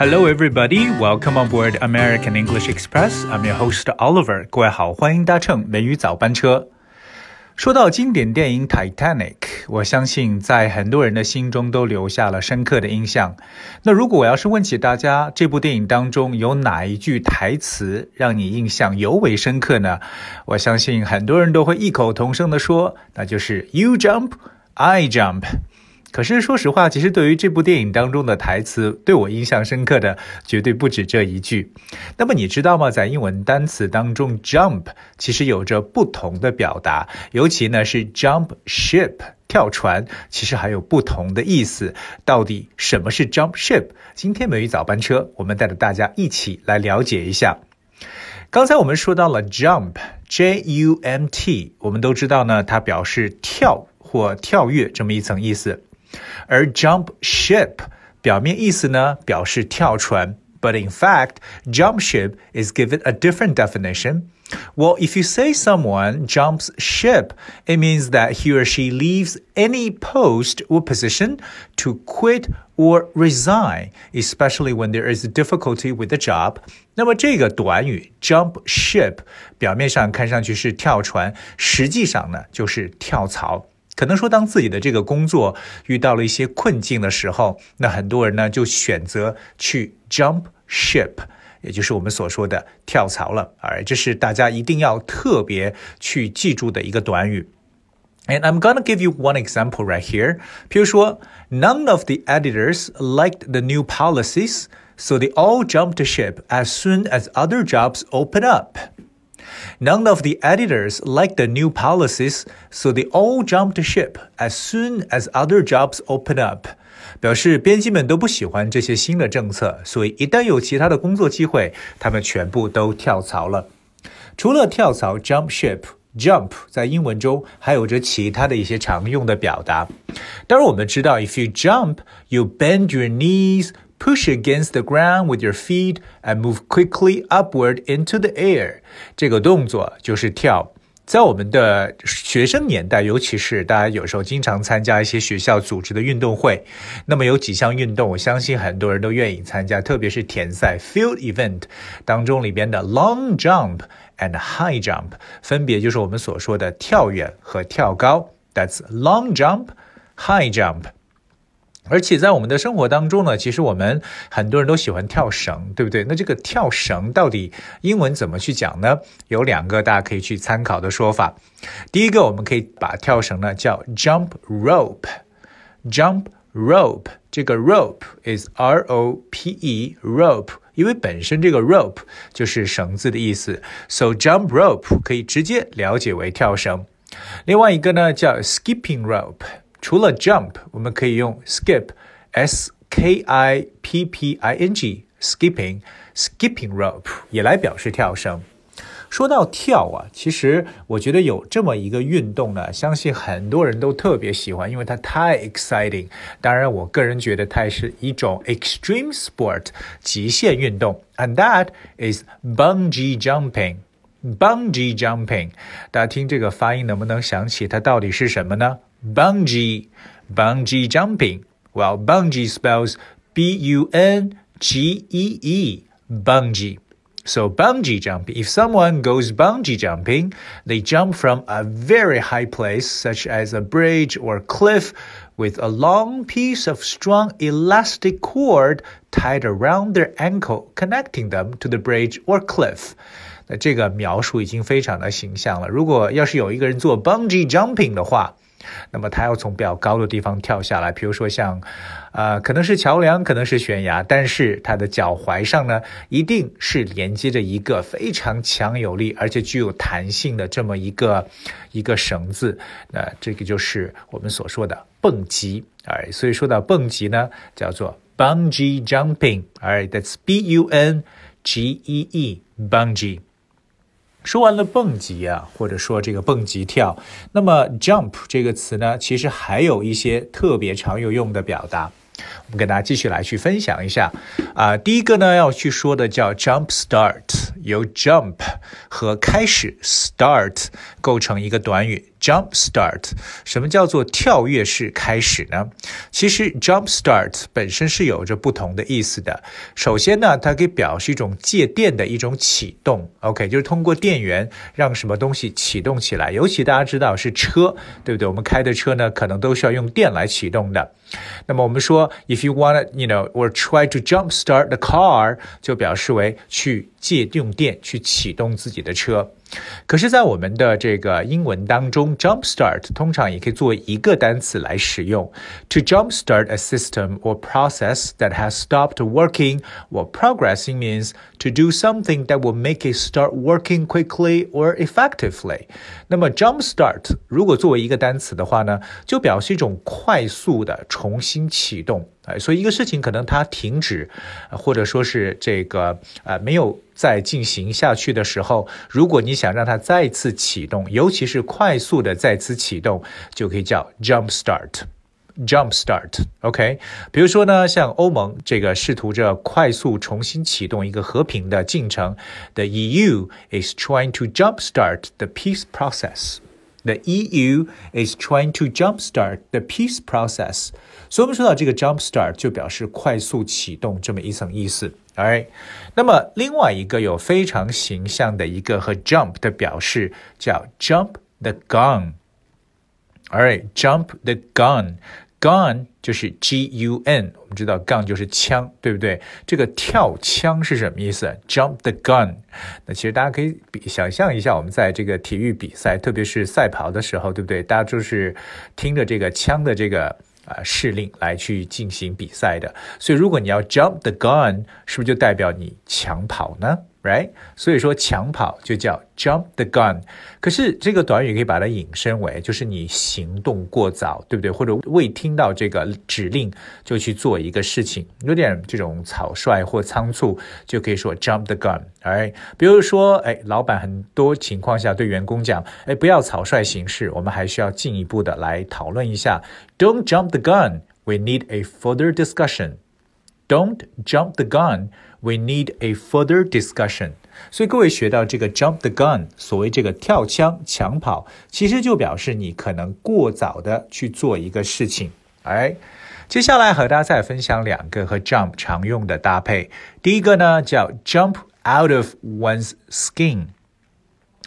Hello, everybody. Welcome on board American English Express. I'm your host Oliver. 各位好，欢迎搭乘美语早班车。说到经典电影《Titanic》，我相信在很多人的心中都留下了深刻的印象。那如果我要是问起大家，这部电影当中有哪一句台词让你印象尤为深刻呢？我相信很多人都会异口同声的说，那就是 “You jump, I jump”。可是说实话，其实对于这部电影当中的台词，对我印象深刻的绝对不止这一句。那么你知道吗？在英文单词当中，jump 其实有着不同的表达，尤其呢是 jump ship 跳船，其实还有不同的意思。到底什么是 jump ship？今天美语早班车，我们带着大家一起来了解一下。刚才我们说到了 jump，j u m t，我们都知道呢，它表示跳或跳跃这么一层意思。而 jump ship 表面意思呢表示跳船，but in fact, jump ship is given a different definition. Well, if you say someone jumps ship, it means that he or she leaves any post or position to quit or resign, especially when there is difficulty with the job. 那么这个短语 jump ship 表面上看上去是跳船，实际上呢就是跳槽。 可能说，当自己的这个工作遇到了一些困境的时候，那很多人呢就选择去 jump ship，也就是我们所说的跳槽了。而这是大家一定要特别去记住的一个短语。And I'm gonna give you one example right here。比如说，None of the editors liked the new policies, so they all jumped ship as soon as other jobs open up. None of the editors liked the new policies, so they all jumped ship as soon as other jobs open up. 表示编辑们都不喜欢这些新的政策，所以一旦有其他的工作机会，他们全部都跳槽了。除了跳槽 （jump ship），jump 在英文中还有着其他的一些常用的表达。当然，我们知道，if you jump, you bend your knees push against the ground with your feet and move quickly upward into the air。这个动作就是跳。在我们的学生年代，尤其是大家有时候经常参加一些学校组织的运动会，那么有几项运动，我相信很多人都愿意参加，特别是田赛 （field event） 当中里边的 long jump and high jump，分别就是我们所说的跳远和跳高。That's long jump, high jump. 而且在我们的生活当中呢，其实我们很多人都喜欢跳绳，对不对？那这个跳绳到底英文怎么去讲呢？有两个大家可以去参考的说法。第一个，我们可以把跳绳呢叫 jump rope，jump rope。这个 rope is R O P E rope，因为本身这个 rope 就是绳子的意思，so jump rope 可以直接了解为跳绳。另外一个呢叫 skipping rope。除了 jump，我们可以用 skip，s k i p p i n g，skipping，skipping rope 也来表示跳绳。说到跳啊，其实我觉得有这么一个运动呢，相信很多人都特别喜欢，因为它太 exciting。当然，我个人觉得它是一种 extreme sport，极限运动，and that is bungee jumping。bungee jumping，大家听这个发音能不能想起它到底是什么呢 ？bungee, bungee jumping. Well, bungee spells B U N G E E, bungee. So bungee jumping, if someone goes bungee jumping, they jump from a very high place, such as a bridge or cliff, with a long piece of strong elastic cord tied around their ankle, connecting them to the bridge or cliff. 那这个描述已经非常的形象了。如果要是有一个人做 bungee jumping 的话， 那么他要从比较高的地方跳下来，比如说像，呃，可能是桥梁，可能是悬崖，但是他的脚踝上呢，一定是连接着一个非常强有力而且具有弹性的这么一个一个绳子，那这个就是我们所说的蹦极，哎，所以说到蹦极呢，叫做 bungee jumping，哎，that's B U N G E E，bungee。说完了蹦极啊，或者说这个蹦极跳，那么 jump 这个词呢，其实还有一些特别常有用的表达，我们跟大家继续来去分享一下啊。第一个呢要去说的叫 jump start，由 jump 和开始 start 构成一个短语 jump start，什么叫做跳跃式开始呢？其实 jump start 本身是有着不同的意思的。首先呢，它可以表示一种借电的一种启动，OK，就是通过电源让什么东西启动起来。尤其大家知道是车，对不对？我们开的车呢，可能都需要用电来启动的。那么我们说，if you want to, you know, or try to jump start the car，就表示为去借用电去启动自己的车。可是，在我们的这个英文当中，jumpstart 通常也可以作为一个单词来使用。To jumpstart a system or process that has stopped working or progressing means to do something that will make it start working quickly or effectively。那么，jumpstart 如果作为一个单词的话呢，就表示一种快速的重新启动。哎，所以一个事情可能它停止，或者说是这个呃没有再进行下去的时候，如果你 想让它再次启动，尤其是快速的再次启动，就可以叫 jump start。jump start，OK，比如说呢，像欧盟这个试图着快速重新启动一个和平的进程，the EU is trying to jump start the peace process。The EU is trying to jumpstart the peace process。所以，我们说到这个 jumpstart 就表示快速启动这么一层意思。Alright，那么另外一个有非常形象的一个和 jump 的表示叫 jump the gun。Alright，jump the gun。 Gun 就是 G U N，我们知道 gun 就是枪，对不对？这个跳枪是什么意思？Jump the gun。那其实大家可以比想象一下，我们在这个体育比赛，特别是赛跑的时候，对不对？大家就是听着这个枪的这个啊示令来去进行比赛的。所以如果你要 jump the gun，是不是就代表你抢跑呢？Right，所以说抢跑就叫 jump the gun。可是这个短语可以把它引申为，就是你行动过早，对不对？或者未听到这个指令就去做一个事情，有点这种草率或仓促，就可以说 jump the gun。哎，比如说，哎，老板很多情况下对员工讲，哎，不要草率行事，我们还需要进一步的来讨论一下。Don't jump the gun. We need a further discussion. Don't jump the gun. We need a further discussion。所以各位学到这个 jump the gun，所谓这个跳枪、抢跑，其实就表示你可能过早的去做一个事情。哎，接下来和大家再分享两个和 jump 常用的搭配。第一个呢叫 jump out of one's skin。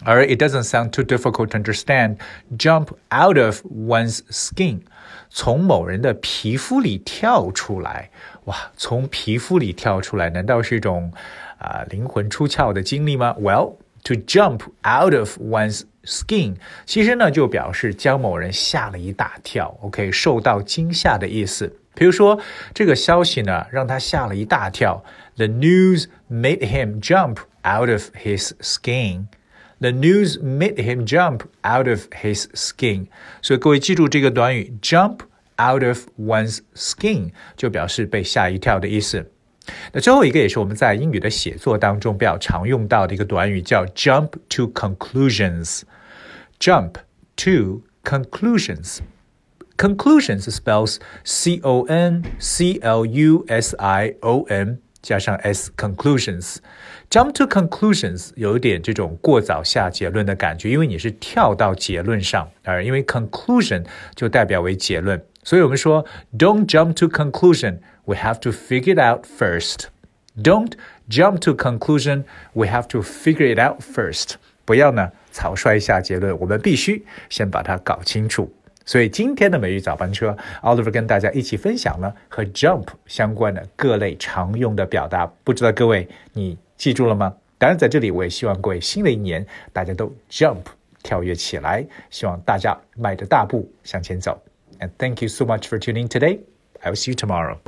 而 it doesn't sound too difficult to understand. Jump out of one's skin，从某人的皮肤里跳出来。 哇，从皮肤里跳出来，难道是一种啊灵魂出窍的经历吗？Well, to jump out of one's skin，其实呢就表示将某人吓了一大跳，OK，受到惊吓的意思。比如说这个消息呢让他吓了一大跳，The news made him jump out of his skin。The news made him jump out of his skin。所以各位记住这个短语 jump。out of one's skin 就表示被吓一跳的意思。那最后一个也是我们在英语的写作当中比较常用到的一个短语，叫 jump to conclusions。jump to conclusions。conclusions spells C O N C L U S I O N 加上 s conclusions。jump to conclusions 有一点这种过早下结论的感觉，因为你是跳到结论上，而因为 conclusion 就代表为结论。 所以我们说，Don't jump to conclusion. We have to figure it out first. Don't jump to conclusion. We have to figure it out first. 不要呢草率下结论，我们必须先把它搞清楚。所以今天的美语早班车，Oliver 跟大家一起分享了和 jump 相关的各类常用的表达。不知道各位你记住了吗？当然，在这里我也希望各位新的一年大家都 jump 跳跃起来，希望大家迈着大步向前走。And thank you so much for tuning today. I will see you tomorrow.